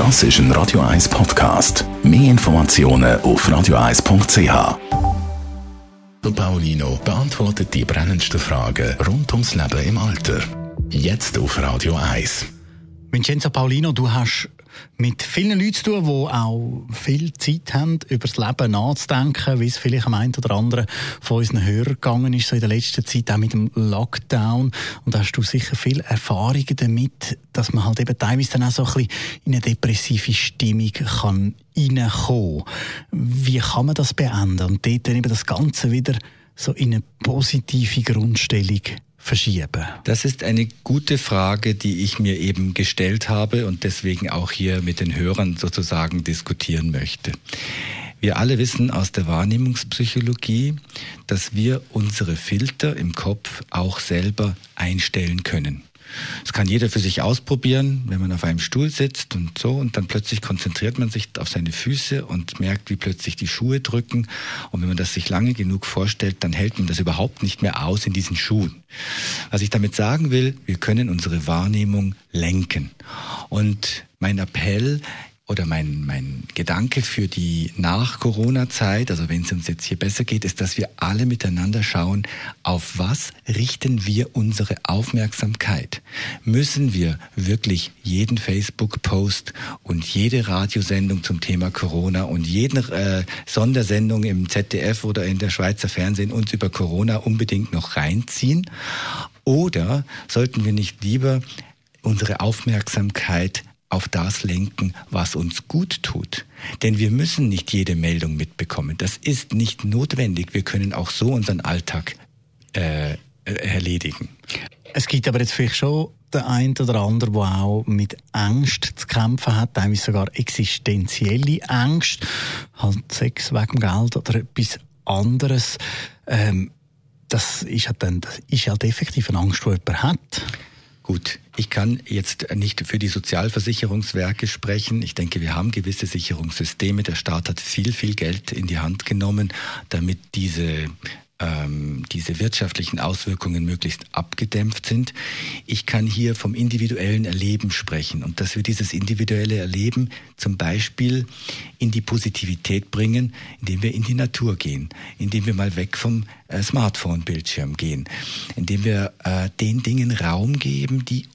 Das ist ein Radio 1 Podcast. Mehr Informationen auf radio1.ch. Paulino beantwortet die brennendsten Fragen rund ums Leben im Alter. Jetzt auf Radio 1. Vincenzo Paulino, du hast mit vielen Leuten zu tun, die auch viel Zeit haben, über das Leben nachzudenken, wie es vielleicht am einen oder anderen von unseren Hörern gegangen ist, so in der letzten Zeit, auch mit dem Lockdown. Und da hast du sicher viele Erfahrungen damit, dass man halt eben teilweise dann auch so ein bisschen in eine depressive Stimmung kann reinkommen. Wie kann man das beenden und dort dann eben das Ganze wieder so in eine positive Grundstellung verschieben? Das ist eine gute Frage, die ich mir eben gestellt habe und deswegen auch hier mit den Hörern sozusagen diskutieren möchte. Wir alle wissen aus der Wahrnehmungspsychologie, dass wir unsere Filter im Kopf auch selber einstellen können. Das kann jeder für sich ausprobieren, wenn man auf einem Stuhl sitzt und so und dann plötzlich konzentriert man sich auf seine Füße und merkt, wie plötzlich die Schuhe drücken. Und wenn man das sich lange genug vorstellt, dann hält man das überhaupt nicht mehr aus in diesen Schuhen. Was ich damit sagen will, wir können unsere Wahrnehmung lenken. Und mein Appell oder mein, mein Gedanke für die Nach-Corona-Zeit, also wenn es uns jetzt hier besser geht, ist, dass wir alle miteinander schauen, auf was richten wir unsere Aufmerksamkeit? Müssen wir wirklich jeden Facebook-Post und jede Radiosendung zum Thema Corona und jede äh, Sondersendung im ZDF oder in der Schweizer Fernsehen uns über Corona unbedingt noch reinziehen? Oder sollten wir nicht lieber unsere Aufmerksamkeit auf das lenken, was uns gut tut. Denn wir müssen nicht jede Meldung mitbekommen. Das ist nicht notwendig. Wir können auch so unseren Alltag äh, erledigen. Es gibt aber jetzt vielleicht schon der ein oder andere, der auch mit Angst zu kämpfen hat, teilweise sogar existenzielle Angst, halt Sex wegen Geld oder etwas anderes. Ähm, das ist halt dann, das ist halt effektiv eine Angst, die jemand hat. Gut, ich kann jetzt nicht für die Sozialversicherungswerke sprechen. Ich denke, wir haben gewisse Sicherungssysteme. Der Staat hat viel, viel Geld in die Hand genommen, damit diese ähm, diese wirtschaftlichen Auswirkungen möglichst abgedämpft sind. Ich kann hier vom individuellen Erleben sprechen und dass wir dieses individuelle Erleben zum Beispiel in die Positivität bringen, indem wir in die Natur gehen, indem wir mal weg vom äh, Smartphone-Bildschirm gehen, indem wir äh, den Dingen Raum geben, die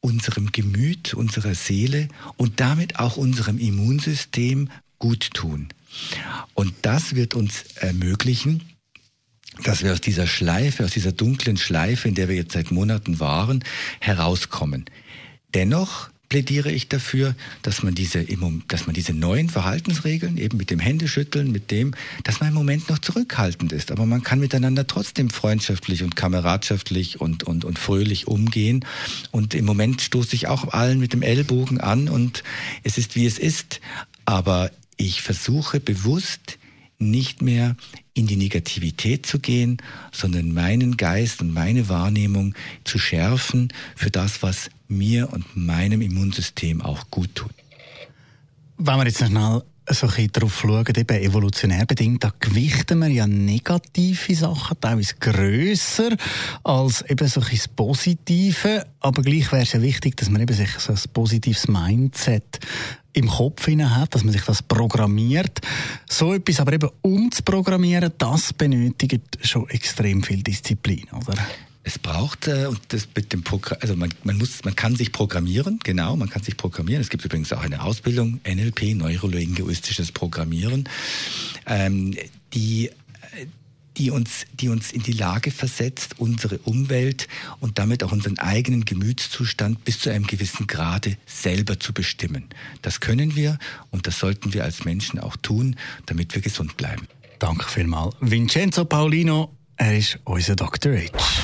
unserem Gemüt, unserer Seele und damit auch unserem Immunsystem gut tun. Und das wird uns ermöglichen, dass wir aus dieser Schleife, aus dieser dunklen Schleife, in der wir jetzt seit Monaten waren, herauskommen. Dennoch plädiere ich dafür, dass man diese, dass man diese neuen Verhaltensregeln, eben mit dem Händeschütteln, mit dem, dass man im Moment noch zurückhaltend ist. Aber man kann miteinander trotzdem freundschaftlich und kameradschaftlich und, und, und fröhlich umgehen. Und im Moment stoße ich auch allen mit dem Ellbogen an und es ist, wie es ist. Aber ich versuche bewusst, nicht mehr in die Negativität zu gehen, sondern meinen Geist und meine Wahrnehmung zu schärfen für das, was mir und meinem Immunsystem auch gut tut. Wenn wir jetzt noch so ein bisschen darauf schauen, eben evolutionär bedingt, da gewichten wir ja negative Sachen teilweise grösser als eben so ein Positive. Aber gleich wäre es ja wichtig, dass man eben sich so ein positives Mindset im Kopf hat, dass man sich das programmiert. So etwas aber eben umzuprogrammieren, das benötigt schon extrem viel Disziplin, oder? Es braucht äh, und das mit dem Programm, also man, man muss, man kann sich programmieren, genau, man kann sich programmieren. Es gibt übrigens auch eine Ausbildung NLP, neurolinguistisches Programmieren, ähm, die die uns, die uns in die Lage versetzt, unsere Umwelt und damit auch unseren eigenen Gemütszustand bis zu einem gewissen Grade selber zu bestimmen. Das können wir und das sollten wir als Menschen auch tun, damit wir gesund bleiben. Danke vielmals. Vincenzo Paulino, er ist unser Dr. H.